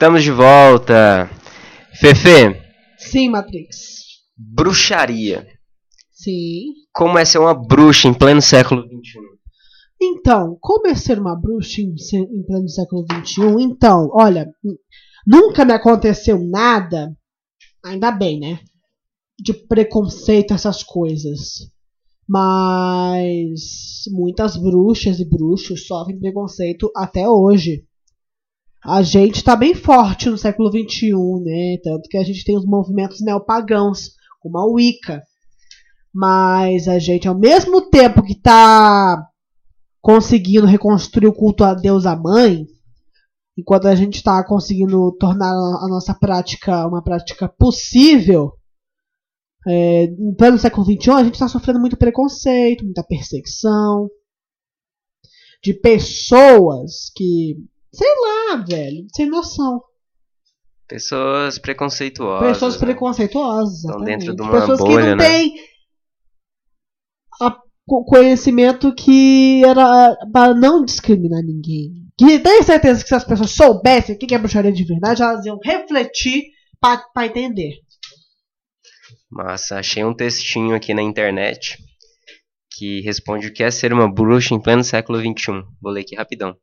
Estamos de volta. Fefe, Sim, Matrix. bruxaria. Sim. Como é ser uma bruxa em pleno século XXI? Então, como é ser uma bruxa em, pleno século XXI? Então, olha, nunca me aconteceu nada, ainda bem, né? De preconceito, essas coisas. Mas muitas bruxas e bruxos sofrem preconceito até hoje. A gente tá bem forte no século XXI, né? Tanto que a gente tem os movimentos neopagãos, como a Wicca. Mas a gente, ao mesmo tempo que tá conseguindo reconstruir o culto a deusa mãe, enquanto a gente está conseguindo tornar a nossa prática uma prática possível, é, em pleno século XXI, a gente está sofrendo muito preconceito, muita perseguição de pessoas que, sei lá, velho, sem noção. Pessoas preconceituosas. Pessoas né? preconceituosas. Estão dentro de uma Pessoas que bolha, não né? têm a- co- conhecimento que era para não discriminar ninguém. Que tenho certeza que se as pessoas soubessem o que é bruxaria de verdade, elas iam refletir para entender. Massa, achei um textinho aqui na internet que responde o que é ser uma bruxa em pleno século XXI. Vou ler aqui rapidão.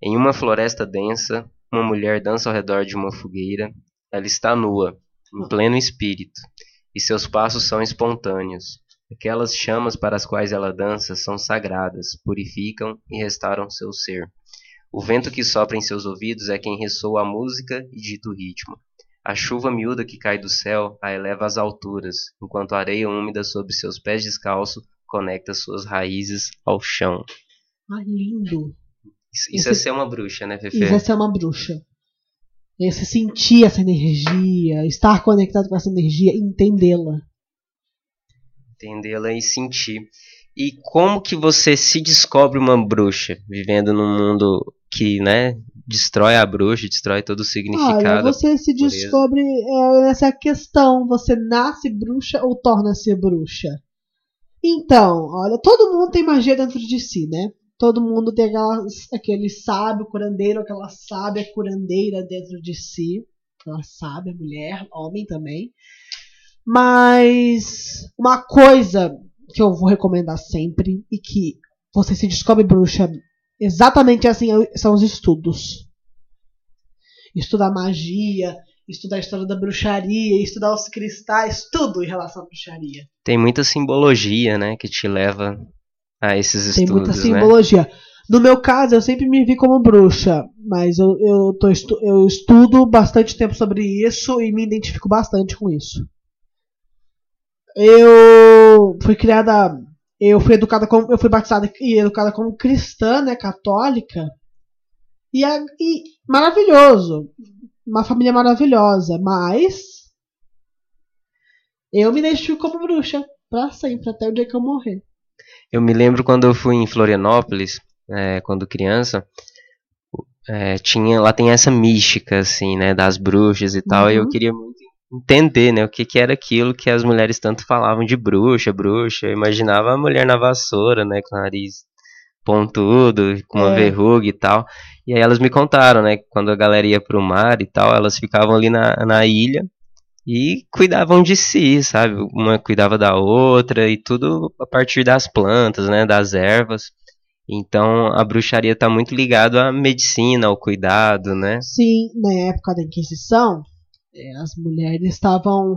Em uma floresta densa, uma mulher dança ao redor de uma fogueira. Ela está nua, em pleno espírito, e seus passos são espontâneos. Aquelas chamas para as quais ela dança são sagradas, purificam e restauram seu ser. O vento que sopra em seus ouvidos é quem ressoa a música e dita o ritmo. A chuva miúda que cai do céu a eleva às alturas, enquanto a areia úmida sob seus pés descalços conecta suas raízes ao chão. Ah, lindo. Isso, isso é ser uma bruxa, né, Fefe? Isso é ser uma bruxa. É você sentir essa energia, estar conectado com essa energia, entendê-la. Entendê-la e sentir. E como que você se descobre uma bruxa, vivendo num mundo que, né, destrói a bruxa, destrói todo o Olha, significado? você se descobre é, essa questão. Você nasce bruxa ou torna-se bruxa? Então, olha, todo mundo tem magia dentro de si, né? Todo mundo tem aquela, aquele sábio curandeiro, aquela sábia curandeira dentro de si. Aquela sábia mulher, homem também. Mas uma coisa que eu vou recomendar sempre e que você se descobre bruxa exatamente assim são os estudos estudar magia, estudar a história da bruxaria, estudar os cristais, tudo em relação à bruxaria. Tem muita simbologia, né, que te leva a esses Tem estudos, muita né? simbologia. No meu caso, eu sempre me vi como bruxa, mas eu, eu, tô estu- eu estudo bastante tempo sobre isso e me identifico bastante com isso. Eu fui criada, eu fui educada como, eu fui batizada e educada como cristã, né, católica. E, a- e maravilhoso, uma família maravilhosa, mas eu me identifico como bruxa pra sempre, até o dia que eu morrer. Eu me lembro quando eu fui em Florianópolis, é, quando criança, é, tinha, lá tem essa mística, assim, né, das bruxas e tal, e eu Uhum. queria muito entender, né, o que, que era aquilo que as mulheres tanto falavam de bruxa, bruxa. Eu imaginava a mulher na vassoura, né, com o nariz pontudo, com uma É. verruga e tal. E aí elas me contaram, né, que quando a galera ia pro mar e tal, elas ficavam ali na, na ilha e cuidavam de si, sabe? Uma cuidava da outra e tudo a partir das plantas, né, das ervas. Então a bruxaria está muito ligado à medicina, ao cuidado, né? Sim, na época da Inquisição, eh, as mulheres estavam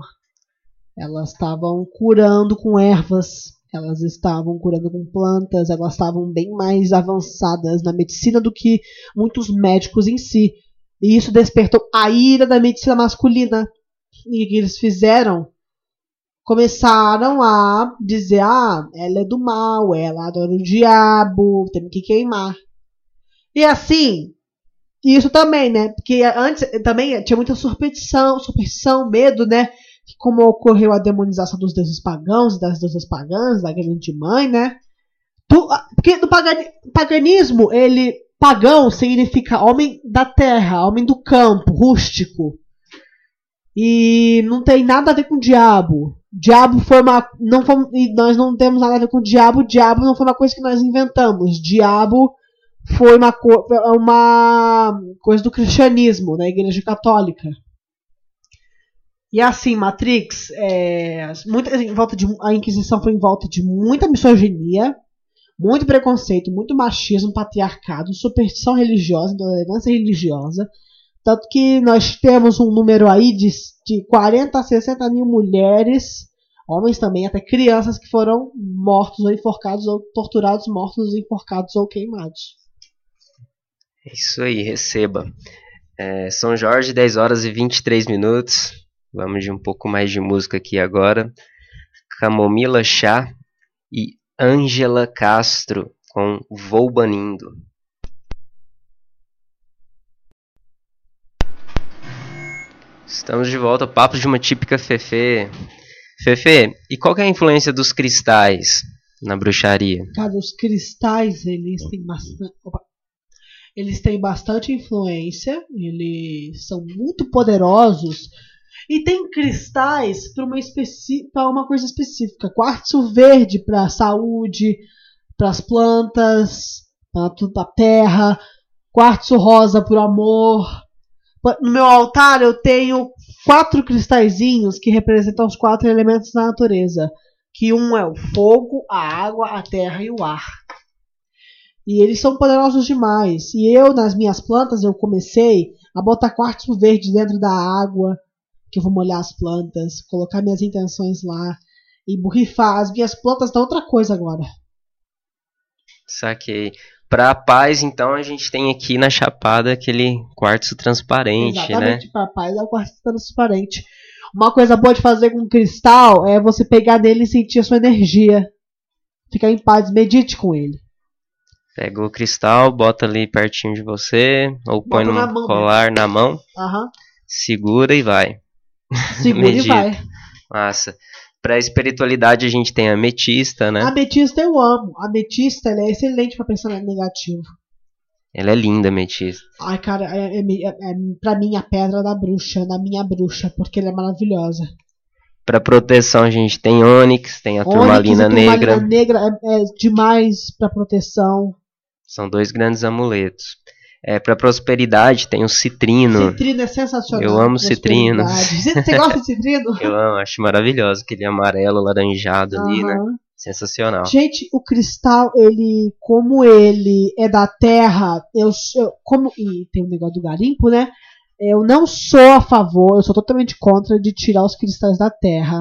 elas estavam curando com ervas, elas estavam curando com plantas, elas estavam bem mais avançadas na medicina do que muitos médicos em si. E isso despertou a ira da medicina masculina. E que eles fizeram? Começaram a dizer: ah, ela é do mal, ela adora o diabo, temos que queimar. E assim, isso também, né? Porque antes também tinha muita superstição, superstição, medo, né? Como ocorreu a demonização dos deuses pagãos, das deusas pagãs, da grande mãe, né? Tu- porque no pagani- paganismo, ele pagão significa homem da terra, homem do campo, rústico. E não tem nada a ver com o diabo. Diabo foi uma. Não foi, nós não temos nada a ver com o diabo. Diabo não foi uma coisa que nós inventamos. Diabo foi uma, uma coisa do cristianismo, da Igreja Católica. E assim, Matrix, é, muita, em volta de, a Inquisição foi em volta de muita misoginia, muito preconceito, muito machismo, patriarcado, superstição religiosa, intolerância religiosa. Tanto que nós temos um número aí de, de 40 a 60 mil mulheres, homens também, até crianças que foram mortos ou enforcados, ou torturados, mortos, enforcados ou queimados. É isso aí, receba. É, São Jorge, 10 horas e 23 minutos. Vamos de um pouco mais de música aqui agora. Camomila Chá e Ângela Castro com Vou Banindo. Estamos de volta, papo de uma típica Fefe. Fefe, e qual é a influência dos cristais na bruxaria? Cara, os cristais, eles têm bastante. Opa. Eles têm bastante influência, eles são muito poderosos e tem cristais para uma, uma coisa específica. Quartzo verde para saúde, para as plantas, para a terra. Quartzo rosa para amor. No meu altar eu tenho quatro cristalzinhos que representam os quatro elementos da natureza. Que um é o fogo, a água, a terra e o ar. E eles são poderosos demais. E eu, nas minhas plantas, eu comecei a botar quartzo verde dentro da água, que eu vou molhar as plantas, colocar minhas intenções lá e borrifar. As minhas plantas dão outra coisa agora. Saquei. Para paz, então, a gente tem aqui na Chapada aquele quartzo transparente, Exatamente, né? Exatamente, para paz é o quartzo transparente. Uma coisa boa de fazer com cristal é você pegar nele e sentir a sua energia. Ficar em paz, medite com ele. Pega o cristal, bota ali pertinho de você, ou bota põe no mão, colar na mão, uhum. segura e vai. Segura e vai. Massa. Pra espiritualidade a gente tem a ametista, né? A ametista eu amo. A ametista é excelente pra pensamento negativo. Ela é linda, ametista. Ai, cara, é, é, é, é, pra mim a pedra da bruxa, da minha bruxa, porque ela é maravilhosa. Pra proteção a gente tem ônix, tem a ônix turmalina negra. A turmalina negra é, é demais pra proteção. São dois grandes amuletos. É, para prosperidade tem o citrino. Citrino é sensacional. Eu amo citrino. Você gosta de citrino? Eu amo, acho maravilhoso. Aquele amarelo, laranjado uhum. ali, né? Sensacional. Gente, o cristal, ele, como ele é da terra, eu, eu como e tem o um negócio do garimpo, né? Eu não sou a favor, eu sou totalmente contra de tirar os cristais da terra.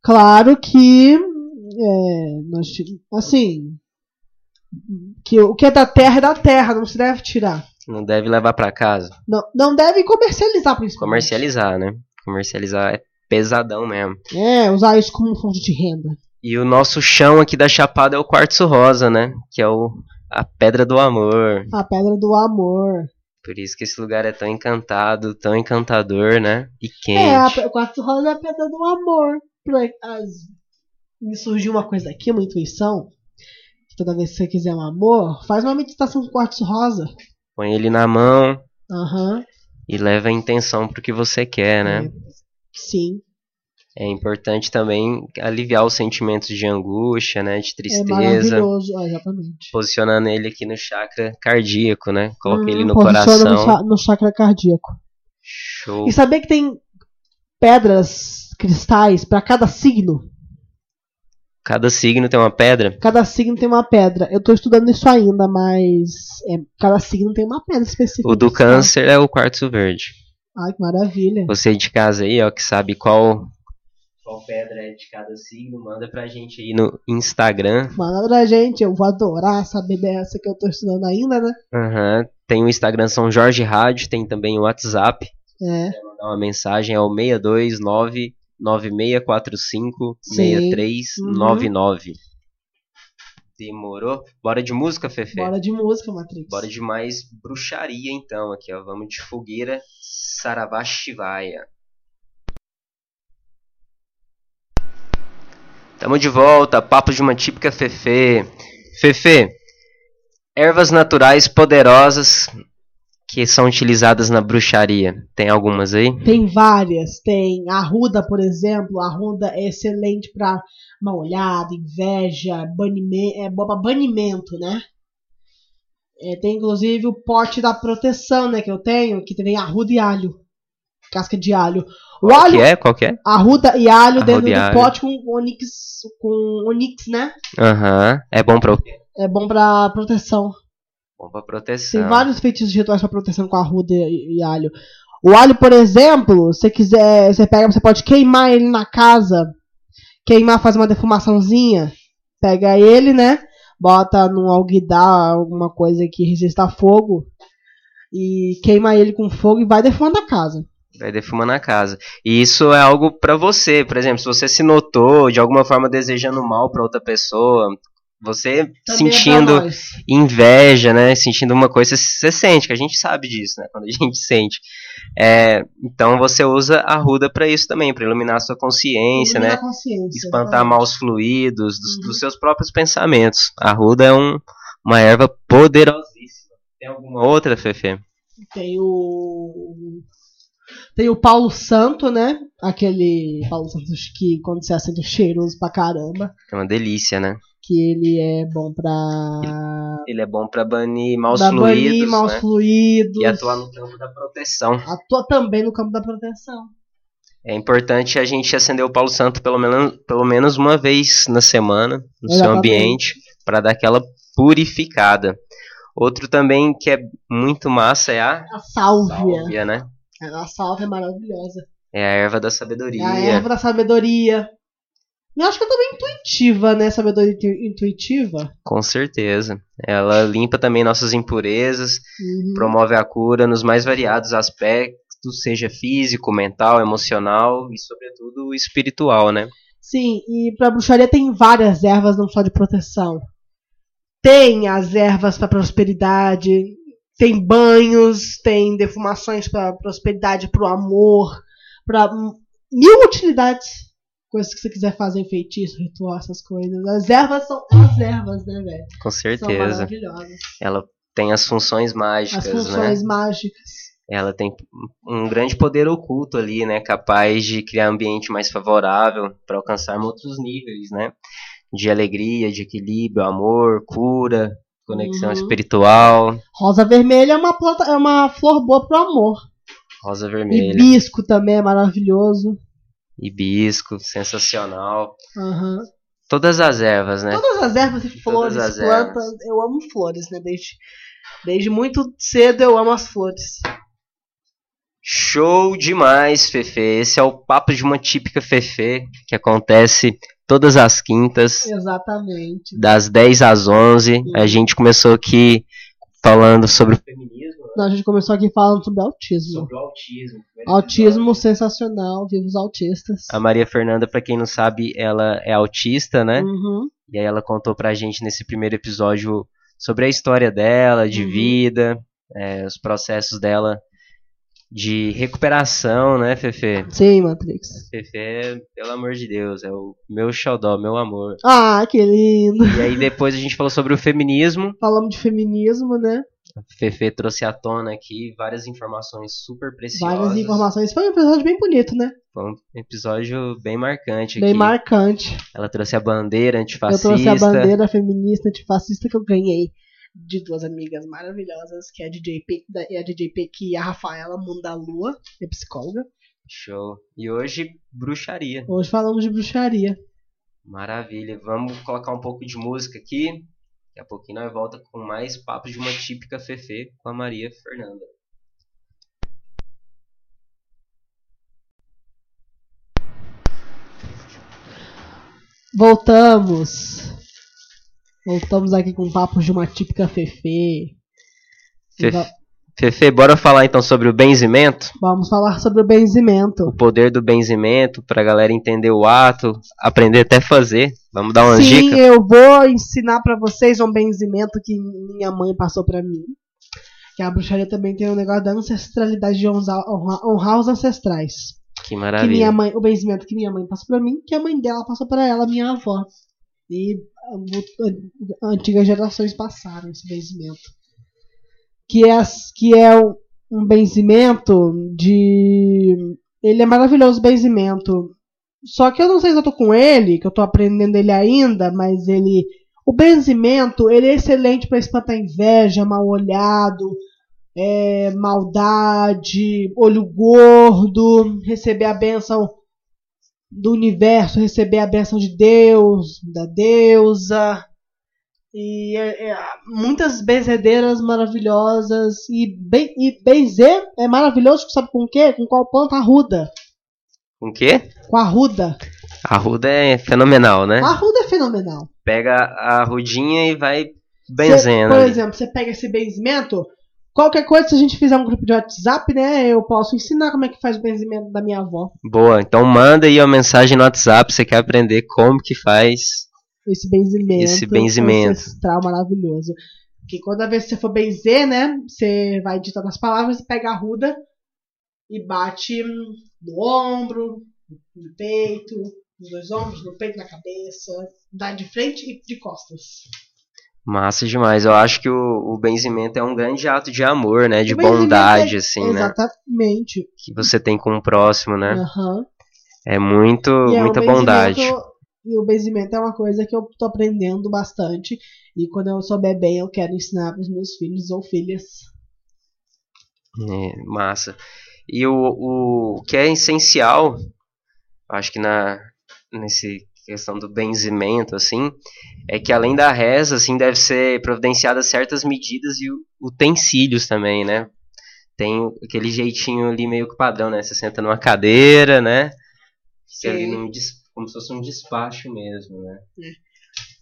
Claro que, é, nós, assim, que o que é da terra é da terra, não se deve tirar. Não deve levar para casa. Não, não deve comercializar, principalmente. Comercializar, né? Comercializar é pesadão mesmo. É, usar isso como fonte de renda. E o nosso chão aqui da Chapada é o quartzo rosa, né? Que é o a pedra do amor. A pedra do amor. Por isso que esse lugar é tão encantado, tão encantador, né? E quente. É, o quartzo rosa é a pedra do amor. Me surgiu uma coisa aqui, uma intuição toda vez que você quiser um amor, faz uma meditação com quartzo rosa. Põe ele na mão. Uhum. E leva a intenção pro que você quer, né? É. Sim. É importante também aliviar os sentimentos de angústia, né? De tristeza. É maravilhoso, é, exatamente. Posicionando ele aqui no chakra cardíaco, né? Coloca hum, ele no coração. No, no chakra cardíaco. Show. E saber que tem pedras, cristais para cada signo. Cada signo tem uma pedra? Cada signo tem uma pedra. Eu tô estudando isso ainda, mas é, cada signo tem uma pedra específica. O do câncer é o quartzo verde. Ai, que maravilha. Você de casa aí, ó, que sabe qual qual pedra é de cada signo, manda pra gente aí no Instagram. Manda pra gente, eu vou adorar saber dessa que eu tô estudando ainda, né? Aham. Uhum. Tem o Instagram São Jorge Rádio, tem também o WhatsApp. É. Você mandar uma mensagem, é o 629 9645 6399. Uhum. Demorou? Bora de música, Fefe? Bora de música, Matrix. Bora de mais bruxaria, então. Aqui, ó. Vamos de fogueira Saravashivaya. Tamo de volta. Papo de uma típica Fefe. Fefe, ervas naturais poderosas que são utilizadas na bruxaria? Tem algumas aí? Tem várias. Tem a ruda, por exemplo. A ruda é excelente para mal olhada, inveja, banimento, é para banimento, né? É, tem inclusive o pote da proteção, né, que eu tenho, que tem arruda e alho. Casca de alho. O Qual alho, que é? Qual que é? arruda e alho Arruda dentro e do alho. pote com onix, com onix, né? Aham. É bom pra, É bom pra proteção. Bom pra proteção. Tem vários feitiços rituais pra proteção com arruda e, e alho. O alho, por exemplo, se você quiser, você pega, você pode queimar ele na casa. Queimar, faz uma defumaçãozinha. Pega ele, né? Bota num alguidar, alguma coisa que resista a fogo. E queima ele com fogo e vai defumando a casa. Vai defumando a casa. E isso é algo pra você. Por exemplo, se você se notou de alguma forma desejando mal pra outra pessoa, você Também é sentindo nós. inveja, né? Sentindo uma coisa, você sente, que a gente sabe disso, né? Quando a gente sente. É, então você usa a ruda pra isso também, pra iluminar a sua consciência, Ilumina né? consciência, Espantar maus fluidos dos, Uhum. dos seus próprios pensamentos. A ruda é um, uma erva poderosíssima. Tem alguma outra, Fefe? Tem o. Tem o Paulo Santo, né? Aquele Paulo Santos que quando você acende é cheiroso pra caramba. É uma delícia, né? Que ele é bom pra. Ele é bom pra banir maus pra fluidos, banir maus né? fluidos. E atuar no campo da proteção. Atua também no campo da proteção. É importante a gente acender o Paulo Santo pelo menos, pelo menos uma vez na semana no seu Exatamente. ambiente para dar aquela purificada. Outro também que é muito massa é a A sálvia. sálvia, né? A sálvia é maravilhosa. É a erva da É sabedoria. a erva da sabedoria. Eu acho que é também intuitiva, né? Sabedoria intu- intuitiva. Com certeza. Ela limpa também nossas impurezas, Uhum. promove a cura nos mais variados aspectos, seja físico, mental, emocional e, sobretudo, espiritual, né? Sim, e pra bruxaria tem várias ervas, não só de proteção. Tem as ervas pra prosperidade, tem banhos, tem defumações pra prosperidade, pro amor, pra hum, mil utilidades. Coisas que você quiser fazer, feitiço, ritual, essas coisas. As ervas são as ervas, né, velho? Com São certeza. maravilhosas. Ela tem as funções mágicas, As né? funções mágicas. Ela tem um grande poder oculto ali, né? Capaz de criar um ambiente mais favorável para alcançarmos outros níveis, né? De alegria, de equilíbrio, amor, cura, conexão Uhum. espiritual, Rosa vermelha é uma planta, é uma flor boa pro amor. rosa vermelha, Hibisco também é maravilhoso. Hibisco, sensacional. Aham. Todas as ervas, né? Todas as ervas e flores, as plantas, eu amo flores, né? Desde, desde muito cedo eu amo as flores. Show demais, Fefe. Esse é o papo de uma típica Fefe que acontece todas as quintas. Exatamente. das 10 às 11. A gente começou aqui falando sobre o feminismo, Então, a gente começou aqui falando sobre autismo. sobre o autismo. Autismo sensacional, vivos autistas. A Maria Fernanda, pra quem não sabe, ela é autista, né? Uhum. E aí ela contou pra gente nesse primeiro episódio sobre a história dela, de Uhum. vida, é, os processos dela de recuperação, né, Fefe? Sim, Matrix. Fefe, é, pelo amor de Deus, é o meu xodó, meu amor. Ah, que lindo. E aí depois a gente falou sobre o feminismo. Falamos de feminismo, né? A Fefe trouxe à tona aqui várias informações super preciosas. Várias informações. Foi um episódio bem bonito, né? Foi um episódio bem marcante Bem aqui. marcante. Ela trouxe a bandeira Eu antifascista. trouxe a bandeira feminista antifascista que eu ganhei de duas amigas maravilhosas, que é a DJ P da- e a DJ Pequi e a Rafaela Mundo da Lua, que é psicóloga. Show. E hoje, bruxaria. Hoje falamos de bruxaria. Maravilha. Vamos colocar um pouco de música aqui. Daqui a pouquinho nós volta com mais papos de uma típica Fefe com a Maria Fernanda. Voltamos. Voltamos aqui com papos de uma típica Fefe. Fefe, bora falar então sobre o benzimento? Vamos falar sobre o benzimento. O poder do benzimento, pra galera entender o ato, aprender até fazer. Vamos dar umas Sim, dicas? eu vou ensinar pra vocês um benzimento que minha mãe passou pra mim. Que a bruxaria também tem um negócio da ancestralidade de honrar, honrar- os ancestrais. Que Que maravilha. minha mãe, o benzimento que minha mãe passou pra mim, que a mãe dela passou pra ela, minha avó. E a- a- antigas gerações passaram esse benzimento. Que é, que é um, um benzimento de. Ele é maravilhoso o benzimento. Só que eu não sei se eu tô com ele, que eu tô aprendendo ele ainda, mas ele. O benzimento, ele é excelente para espantar inveja, mal olhado, é, maldade, olho gordo, receber a bênção do universo, receber a bênção de Deus, da deusa. E é, é, muitas benzedeiras maravilhosas. E, ben, e benzer é maravilhoso, sabe com o quê? Com qual planta? Arruda. Com o quê? Com a arruda. A arruda é fenomenal, né? A arruda é fenomenal. Pega a arrudinha e vai benzendo. Cê, por exemplo, você pega esse benzimento. Qualquer coisa, se a gente fizer um grupo de WhatsApp, né? Eu posso ensinar como é que faz o benzimento da minha avó. Boa, então manda aí uma mensagem no WhatsApp, você quer aprender como que faz. Esse benzimento. Esse benzimento. Ancestral maravilhoso. Porque quando vez que você for benzer, né? Você vai ditando as palavras, pega a ruda e bate no ombro, no peito, nos dois ombros, no peito, na cabeça. Dá de frente e de costas. Massa demais. Eu acho que o, o benzimento é um grande ato de amor, né? De benzimento bondade, é- assim, né? Exatamente. Que você tem com o próximo, né? Aham. É muito, E é muita bondade. benzimento- E o benzimento é uma coisa que eu tô aprendendo bastante. E quando eu souber bem, eu quero ensinar para os meus filhos ou filhas. É, massa. E o, o que é essencial, acho que na nesse questão do benzimento, assim, é que além da reza, assim, deve ser providenciadas certas medidas e utensílios também, né? Tem aquele jeitinho ali meio que padrão, né? Você senta numa cadeira, né? Fica ali num como se fosse um despacho mesmo, né?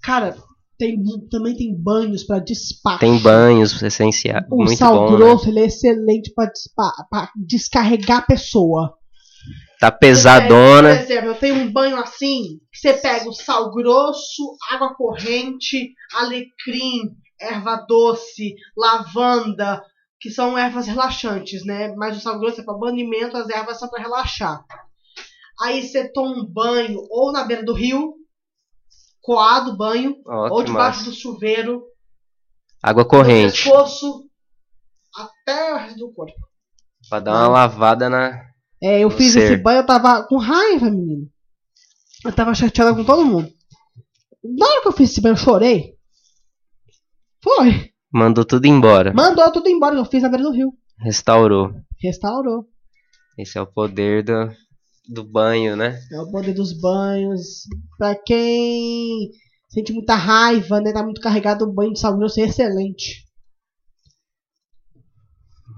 Cara, tem, também tem banhos para despacho. Tem banhos essenciais, O muito sal bom, né? grosso ele é excelente para descarregar a pessoa. Tá Por pesadona. exemplo, eu tenho um banho assim, que você pega o sal grosso, água corrente, alecrim, erva doce, lavanda, que são ervas relaxantes, né? Mas o sal grosso é para banimento, as ervas são para relaxar. Aí você toma um banho ou na beira do rio, coado banho, Ó, ou debaixo massa. do chuveiro, Água do corrente. pescoço até o resto do corpo. Pra dar uma lavada na. É, eu fiz ser. esse banho, eu tava com raiva, menino. Eu tava chateada com todo mundo. Na hora que eu fiz esse banho, eu chorei. Foi. Mandou tudo embora. Mandou tudo embora, eu fiz na beira do rio. Restaurou. Restaurou. Esse é o poder do, do banho, né? É o poder dos banhos. Pra quem sente muita raiva, né? Tá muito carregado, o banho de sal grosso é excelente.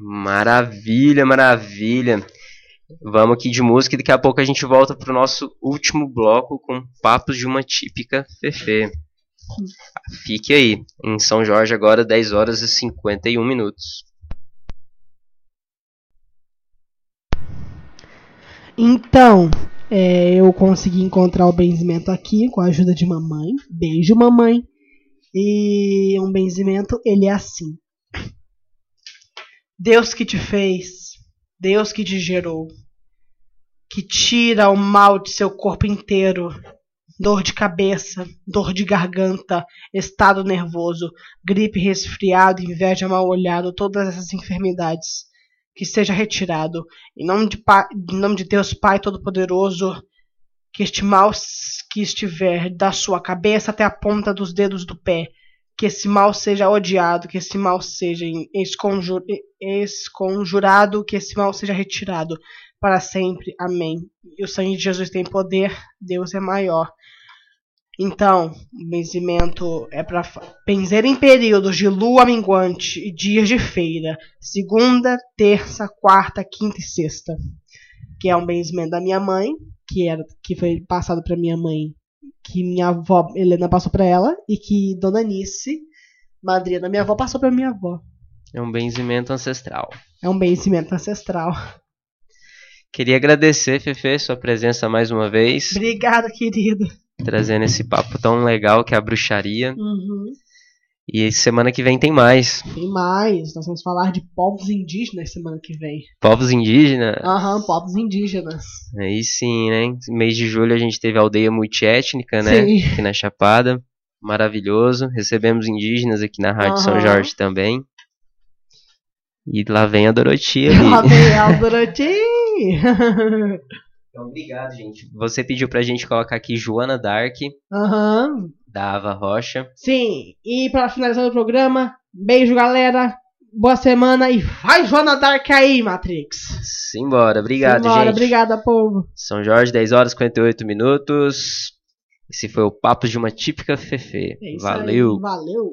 Maravilha, maravilha. Vamos aqui de música e daqui a pouco a gente volta pro nosso último bloco com Papos de uma Típica Fefe. Fique aí, em São Jorge agora 10 horas e 51 minutos. Então, é, eu consegui encontrar o benzimento aqui com a ajuda de mamãe. Beijo, mamãe. E um benzimento, ele é assim. Deus que te fez, Deus que te gerou, que tira o mal de seu corpo inteiro, dor de cabeça, dor de garganta, estado nervoso, gripe, resfriado, inveja, mal olhado, todas essas enfermidades, que seja retirado em nome de, Pa- em nome de Deus Pai Todo-Poderoso, que este mal que estiver da sua cabeça até a ponta dos dedos do pé, que esse mal seja odiado, que esse mal seja em- esconju- esconjurado, que esse mal seja retirado para sempre. Amém. E o sangue de Jesus tem poder, Deus é maior. Então, o benzimento é para benzer em períodos de lua minguante e dias de feira, segunda, terça, quarta, quinta e sexta, que é um benzimento da minha mãe, que era que foi passado para minha mãe, que minha avó Helena passou para ela e que Dona Nice, madrinha da minha avó, passou para minha avó. É um benzimento ancestral. É um benzimento ancestral. Queria agradecer, Fefe, sua presença mais uma vez, Obrigada, querido. Trazendo esse papo tão legal que é a bruxaria. Uhum. E semana que vem tem mais. Tem mais. Nós vamos falar de povos indígenas semana que vem. Povos indígenas. Aham, povos indígenas. Aí sim, né? Mês de julho a gente teve a aldeia multiétnica, né? Sim. Aqui na Chapada. Maravilhoso. Recebemos indígenas aqui na Rádio São Aham. Jorge também. E lá vem a Doroti ali. Lá vem a Dorothy. Então, obrigado, gente. Você pediu pra gente colocar aqui Joana Dark. Aham. da Ava Rocha. Sim, e para finalizar o programa, beijo galera, boa semana e vai Joana Dark aí, Matrix. Simbora, obrigado, Simbora, gente. obrigada, povo. São Jorge, 10 horas e 58 minutos. Esse foi o Papo de uma Típica Fefe. É Valeu. aí, valeu.